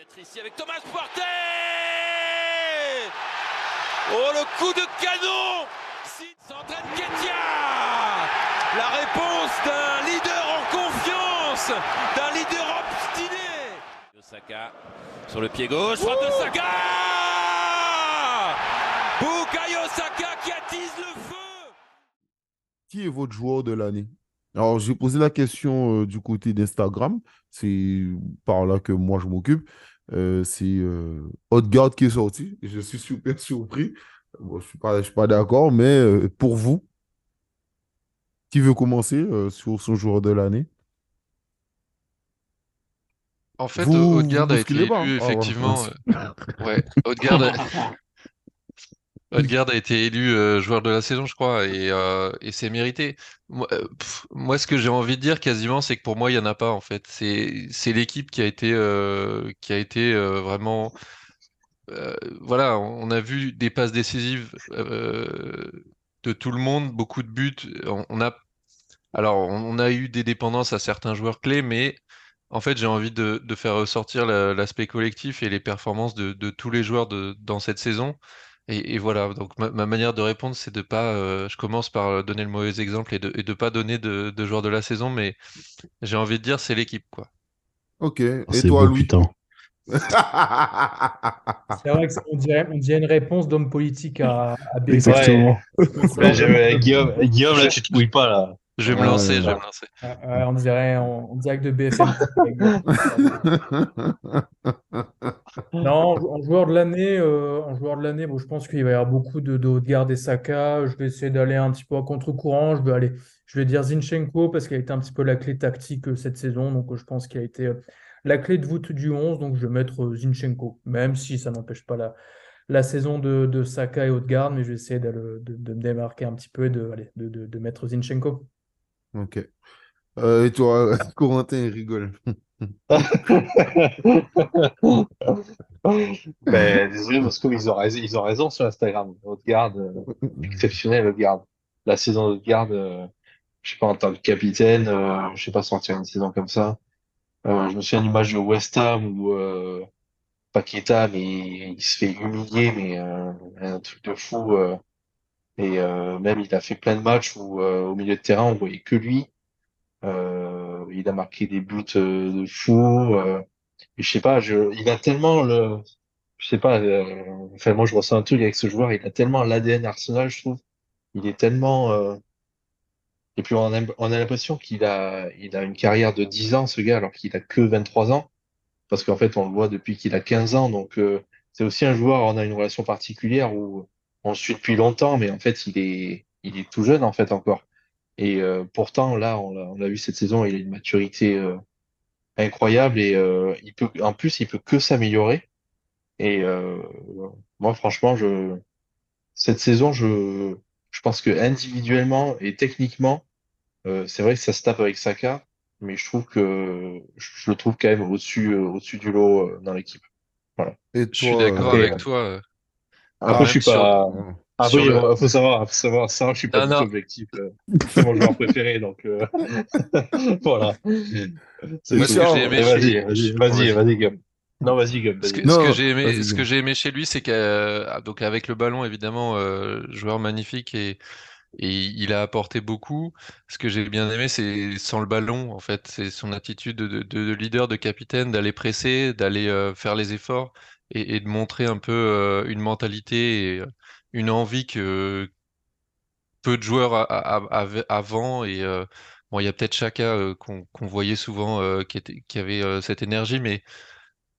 Peut-être ici avec Thomas Partey Oh le coup de canon. S'entraîne Ketia. La réponse d'un leader en confiance, d'un leader obstiné. Osaka sur le pied gauche, frappe de Saka. Bukayo Saka qui attise le feu. Qui est votre joueur de l'année? Alors, j'ai posé la question euh, du côté d'Instagram. C'est par là que moi, je m'occupe. Euh, c'est euh, Odegaard qui est sorti. Et je suis super surpris. Bon, je ne suis pas, d'accord, mais euh, pour vous, qui veut commencer euh, sur son joueur de l'année? En fait, vous a été élu hein? Ah, effectivement. euh, ouais, Odegaard, a- Odegaard a été élu euh, joueur de la saison, je crois, et, euh, c'est mérité. Moi, euh, moi, ce que j'ai envie de dire quasiment, c'est que pour moi, il y en a pas en fait. C'est l'équipe qui a été vraiment. voilà, on a vu des passes décisives de tout le monde, beaucoup de buts. On, a alors, on a eu des dépendances à certains joueurs clés, mais en fait, j'ai envie de, faire ressortir la- l'aspect collectif et les performances de, tous les joueurs dans cette saison. Et, et voilà, donc ma, ma manière de répondre, c'est de pas. euh, je commence par donner le mauvais exemple et de, et de pas donner de, de joueurs de la saison, mais j'ai envie de dire, c'est l'équipe, quoi. Ok. Et C'est toi, beau, Louis? putain. C'est vrai qu'on dirait, on dirait une réponse d'homme politique à, à. Exactement. Là, j'avais- Guillaume, Guillaume, là, tu te mouilles pas, là. Je vais me Ah, lancer, ouais, je vais me lancer. On dirait en, en direct de BFM. Non, en joueur de l'année, euh, en joueur de l'année, bon, je pense qu'il va y avoir beaucoup de, de Odegaard et Saka. Je vais essayer d'aller un petit peu à contre-courant. Je vais aller, je vais dire Zinchenko parce qu'il a été un petit peu la clé tactique euh, cette saison. Donc, euh, je pense qu'il a été euh, la clé de voûte du 11. Donc, je vais mettre euh, Zinchenko, même si ça n'empêche pas la, la saison de, de Saka et Odegaard. Mais je vais essayer de, de me démarquer un petit peu et de, allez, de, de, de mettre Zinchenko. Ok. Euh, et toi, Corentin, rigole. Ben, désolé, Moscou, ils ont raison, ils ont raison sur Instagram. Odegaard, euh, exceptionnel, Odegaard. La saison d'Odegaard, euh, je sais pas, en tant que capitaine, je sais pas sortir une saison comme ça. Je me souviens d'une match de West Ham où Paqueta, mais il se fait humilier, mais un truc de fou. Et euh, même, il a fait plein de matchs où, euh, au milieu de terrain, on voyait que lui. Euh, il a marqué des buts de fou. et je sais pas, il a tellement le, je sais pas, enfin moi je ressens un truc avec ce joueur, il a tellement l'ADN Arsenal, je trouve. Il est tellement, et puis on a, on a l'impression qu'il a, il a une carrière de 10 ans, ce gars, alors qu'il a que 23 ans, parce qu'en fait on le voit depuis qu'il a 15 ans, donc c'est aussi un joueur, on a une relation particulière où on le suit depuis longtemps, mais en fait il est, il est tout jeune en fait encore. Et euh, pourtant là, on l'a, on l'a vu cette saison, il a une maturité euh, incroyable et euh, il peut, en plus il peut que s'améliorer. Et euh, moi, franchement, je cette saison, je je pense que individuellement et techniquement, euh, c'est vrai que ça se tape avec Saka, mais je trouve que je, je le trouve quand même au-dessus euh, au-dessus du lot euh, dans l'équipe. Et Je suis toi, d'accord avec toi. Après, je suis pas. sur il le- faut savoir, faut savoir, ça, je suis pas Non, du tout non. objectif. euh, C'est mon joueur préféré, donc euh, voilà. C'est Moi, ce que j'ai aimé Vas-y, chez- vas-y, vas-y. Non, vas-y, Guillaume. Ce que, j'ai aimé, ce que j'ai aimé chez lui, c'est que donc avec le ballon, évidemment, euh, joueur magnifique et, et il a apporté beaucoup. Ce que j'ai bien aimé, c'est sans le ballon, en fait, c'est son attitude de, de- de leader, de capitaine, d'aller presser, d'aller euh, faire les efforts et, de montrer un peu euh, une mentalité et euh, une envie que peu de joueurs avaient avant. Et euh, bon, il y a peut-être Chaka qu'on voyait souvent qui avait cette énergie, mais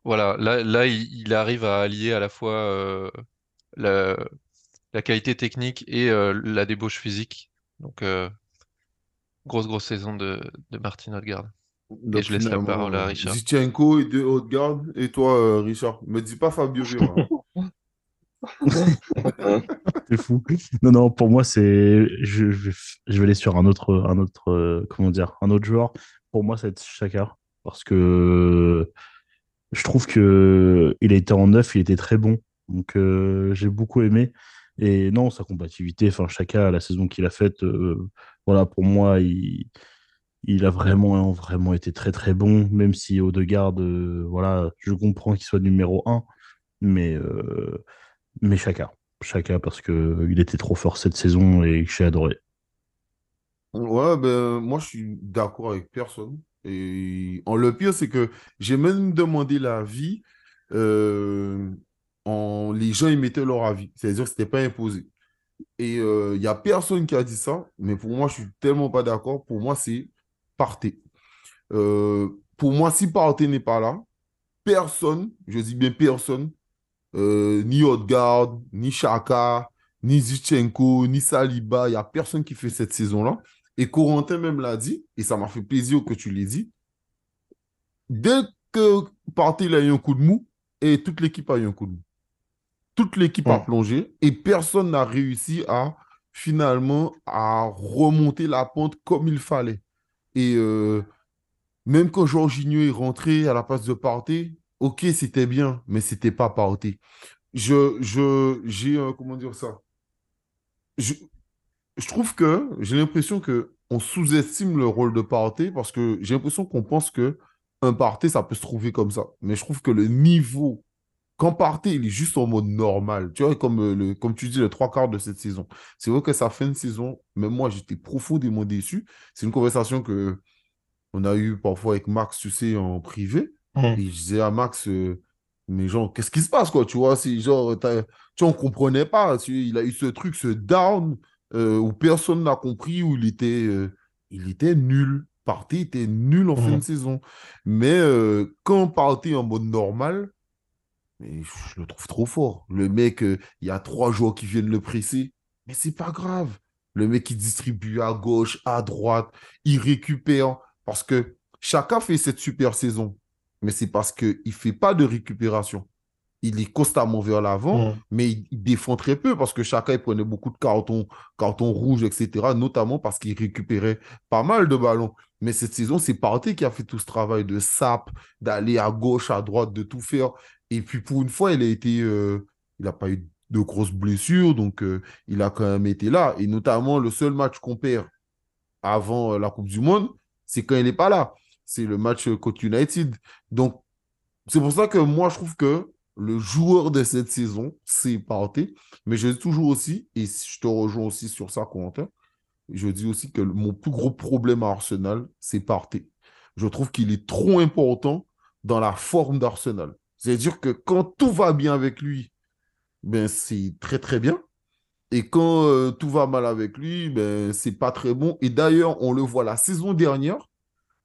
voilà, là, il, arrive à allier à la fois la, qualité technique et la débauche physique. Donc, grosse, grosse saison de, de Martin Odegaard. Donc je laisse la parole à euh, Richard. Zinchenko et de Odegaard. Et toi, euh, Richard, me dis pas Fabio Vieira. C'est fou. Non, non, pour moi, c'est. Je, je, je vais aller sur un autre, un autre, euh, comment dire, un autre joueur. Pour moi, c'est Chaka. Parce que je trouve que il a été en neuf, il était très bon. Donc, euh, j'ai beaucoup aimé. Et non, sa combativité, enfin, Chaka, la saison qu'il a faite, euh, voilà, pour moi, il, il a vraiment, été très très bon, même si Odegaard, euh, voilà, je comprends qu'il soit numéro 1, mais, euh, mais Chaka. Chaka parce qu'il était trop fort cette saison et que j'ai adoré. Ouais, ben, moi, je suis d'accord avec personne. Et le pire, c'est que j'ai même demandé l'avis. Euh, en, les gens, ils mettaient leur avis. C'est-à-dire que ce n'était pas imposé. Et il n'y a personne qui a dit ça. Mais pour moi, je suis tellement pas d'accord. Pour moi, c'est Partey. Euh, pour moi, si Partey n'est pas là, personne, je dis bien personne, euh, ni Odegaard, ni Chaka, ni Zichenko, ni Saliba, il n'y a personne qui fait cette saison-là. Et Corentin même l'a dit, et ça m'a fait plaisir que tu l'aies dit. Dès que Partey a eu un coup de mou, et toute l'équipe a eu un coup de mou. Toute l'équipe a plongé et personne n'a réussi à finalement à remonter la pente comme il fallait. Et euh, même quand Jorginho est rentré à la place de Partey, ok, c'était bien, mais c'était pas Partey. Je, je, j'ai, comment dire ça? Je, je trouve que j'ai l'impression que on sous-estime le rôle de Partey parce que j'ai l'impression qu'on pense que un ça peut se trouver comme ça. Mais je trouve que le niveau, quand Partey, il est juste en mode normal, tu vois, comme, euh, le, comme tu dis, le trois quarts de cette saison. C'est vrai que sa fin de saison, même moi, j'étais profondément déçu. C'est une conversation que on a eu parfois avec Max, tu sais, en privé. Et je disais à Max, euh, mais genre, qu'est-ce qui se passe, quoi, tu vois, c'est genre, tu vois, on comprenait pas. il a eu ce truc, ce down, euh, où personne n'a compris, où il était, il était nul. Partey était nul en fin de saison. Mais quand Partey en mode normal, mais je le trouve trop fort. Le mec, il y a trois joueurs qui viennent le presser, mais c'est pas grave. Le mec, il distribue à gauche, à droite, il récupère. Parce que chacun fait cette super saison, mais c'est parce qu'il ne fait pas de récupération. Il est constamment vers l'avant, mais il, défend très peu parce que chacun prenait beaucoup de cartons, cartons rouges, etc. Notamment parce qu'il récupérait pas mal de ballons. Mais cette saison, c'est Partey qui a fait tout ce travail de sap, d'aller à gauche, à droite, de tout faire. Et puis pour une fois, il a été, euh, il n'a pas eu de grosses blessures, donc euh, il a quand même été là. Et notamment, le seul match qu'on perd avant euh, la Coupe du Monde, c'est quand il n'est pas là. C'est le match contre United. Donc, c'est pour ça que moi, je trouve que le joueur de cette saison, c'est Partey. Mais je dis toujours aussi, et je te rejoins aussi sur ça, Quentin, je dis aussi que mon plus gros problème à Arsenal, c'est Partey. Je trouve qu'il est trop important dans la forme d'Arsenal. C'est-à-dire que quand tout va bien avec lui, ben c'est très très bien. Et quand euh, tout va mal avec lui, ben c'est pas très bon. Et d'ailleurs, on le voit la saison dernière,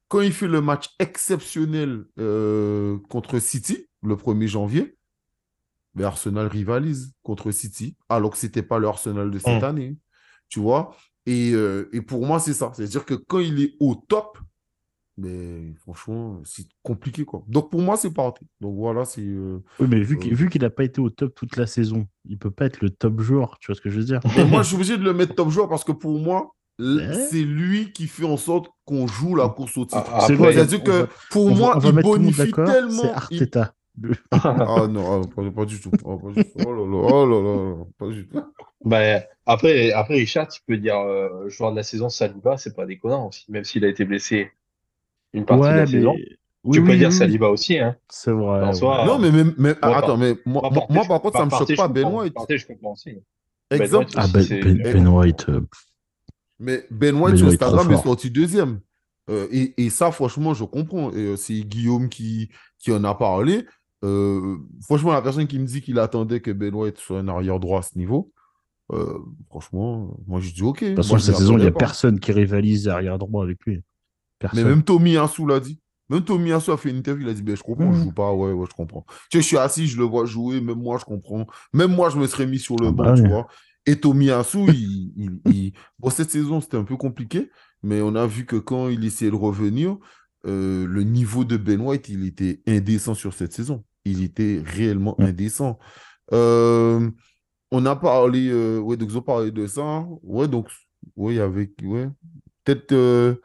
quand il fait le match exceptionnel euh, contre City, le 1er janvier, ben Arsenal rivalise contre City, alors que c'était pas le Arsenal de cette mm. année. Tu vois et, euh, et, pour moi, c'est ça. C'est-à-dire que quand il est au top, mais franchement, c'est compliqué, quoi. Donc pour moi, c'est parti. Donc voilà, c'est. Euh, oui, mais vu euh, qu'il n'a pas été au top toute la saison, il peut pas être le top joueur, tu vois ce que je veux dire? Moi, je suis obligé de le mettre top joueur parce que pour moi, c'est lui qui fait en sorte qu'on joue la course au titre. Ah, C'est-à-dire que pour moi, il bonifie tellement. C'est Arteta. ah non, ah, pas, du tout. Oh, pas du tout. Oh là là, oh là là, pas du tout. Bah, après, après, Richard, tu peux dire euh, joueur de la saison Saliba, c'est pas déconnant aussi, même s'il a été blessé une partie de la saison. tu peux dire Saliba aussi, hein. C'est vrai. non, mais, mais, attends, mais moi, moi, par contre, ça me choque pas, Ben White. je comprends aussi. Exemple. Ben, ah, ben, ben, ben, White. Euh, mais Ben White sur Instagram est sorti deuxième. Euh, et, et, ça, franchement, je comprends. Et c'est Guillaume qui, qui en a parlé. Euh, franchement, la personne qui me dit qu'il attendait que Ben White soit un arrière droit à ce niveau, euh, franchement, moi je dis ok. De toute façon, cette saison, il n'y a personne qui rivalise arrière droit avec lui. Mais même Tommy Ansou l'a dit. Même Tommy Ansou a fait une interview, il a dit ben, Je comprends, je mm. joue pas, ouais, ouais, je comprends. Tu sais, je suis assis, je le vois jouer, même moi je comprends. Même moi, je me serais mis sur le ah banc, bah tu vois. Et Tommy Ansou, il, bon, cette saison, c'était un peu compliqué, mais on a vu que quand il essayait de revenir, euh, le niveau de Ben White, il était indécent sur cette saison. Il était réellement indécent. Euh, on a parlé, euh, ouais, donc ils ont parlé de ça. Ouais, donc, ouais, avec, ouais. Peut-être,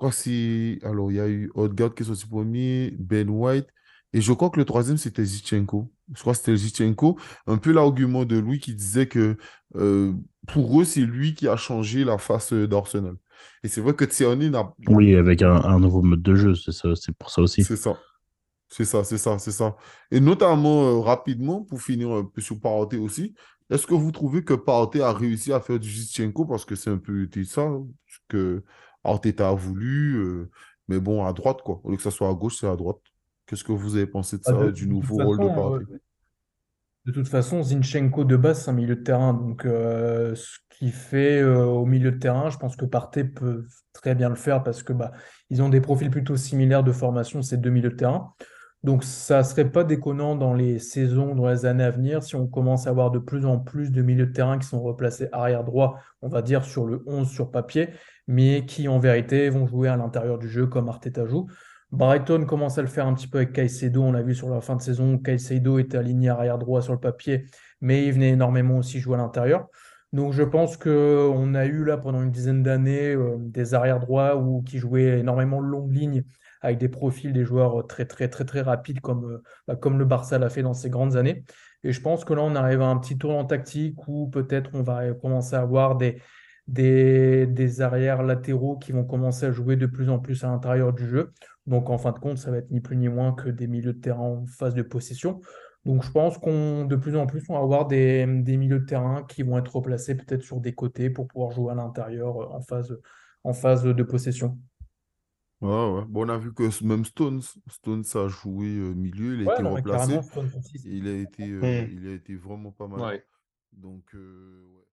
crois que c'est. Alors, il y a eu Odegaard qui est sorti premier, Ben White. Et je crois que le troisième, c'était Zichenko. Je crois que c'était Zichenko. Un peu l'argument de Louis qui disait que pour eux, c'est lui qui a changé la face d'Arsenal. Et c'est vrai que Tierney n'a. Oui, avec un, un nouveau mode de jeu, c'est ça, c'est pour ça aussi. C'est ça. C'est ça, c'est ça, c'est ça. Et notamment, euh, rapidement, pour finir un peu sur Partey aussi, est-ce que vous trouvez que Partey a réussi à faire du Zinchenko? Parce que c'est un peu ça hein, que Arteta a voulu, euh, mais bon, à droite, quoi. Au lieu que ça soit à gauche, c'est à droite. Qu'est-ce que vous avez pensé de Ah, ça, de, du nouveau rôle de façon, Partey? euh, de toute façon, Zinchenko de base, c'est un milieu de terrain. Donc, euh, ce qu'il fait euh, au milieu de terrain, je pense que Partey peut très bien le faire parce que bah, ils ont des profils plutôt similaires de formation, ces deux milieux de terrain. Donc, ça serait pas déconnant dans les saisons, dans les années à venir, si on commence à avoir de plus en plus de milieux de terrain qui sont replacés arrière droit, on va dire sur le 11 sur papier, mais qui en vérité vont jouer à l'intérieur du jeu comme Arteta joue. Brighton commence à le faire un petit peu avec Caicedo, on l'a vu sur la fin de saison, Caicedo était aligné arrière droit sur le papier, mais il venait énormément aussi jouer à l'intérieur. Donc je pense qu'on a eu là pendant une dizaine d'années euh, des arrière droits qui jouaient énormément de longues lignes avec des profils des joueurs très très très très rapides comme, euh, bah, comme le Barça l'a fait dans ses grandes années. Et je pense que là on arrive à un petit tournant tactique où peut-être on va commencer à avoir des arrières latéraux qui vont commencer à jouer de plus en plus à l'intérieur du jeu. Donc en fin de compte, ça va être ni plus ni moins que des milieux de terrain en phase de possession. Donc je pense qu'on de plus en plus on va avoir des, des milieux de terrain qui vont être replacés peut-être sur des côtés pour pouvoir jouer à l'intérieur euh, en phase, en phase de possession. Ouais, ouais. Bon, on a vu que même Stones, Stones a joué euh, milieu, il a Ouais, été non, c'est- Il a été, euh, Hmm. il a été vraiment pas mal. Ouais. Donc, euh, ouais.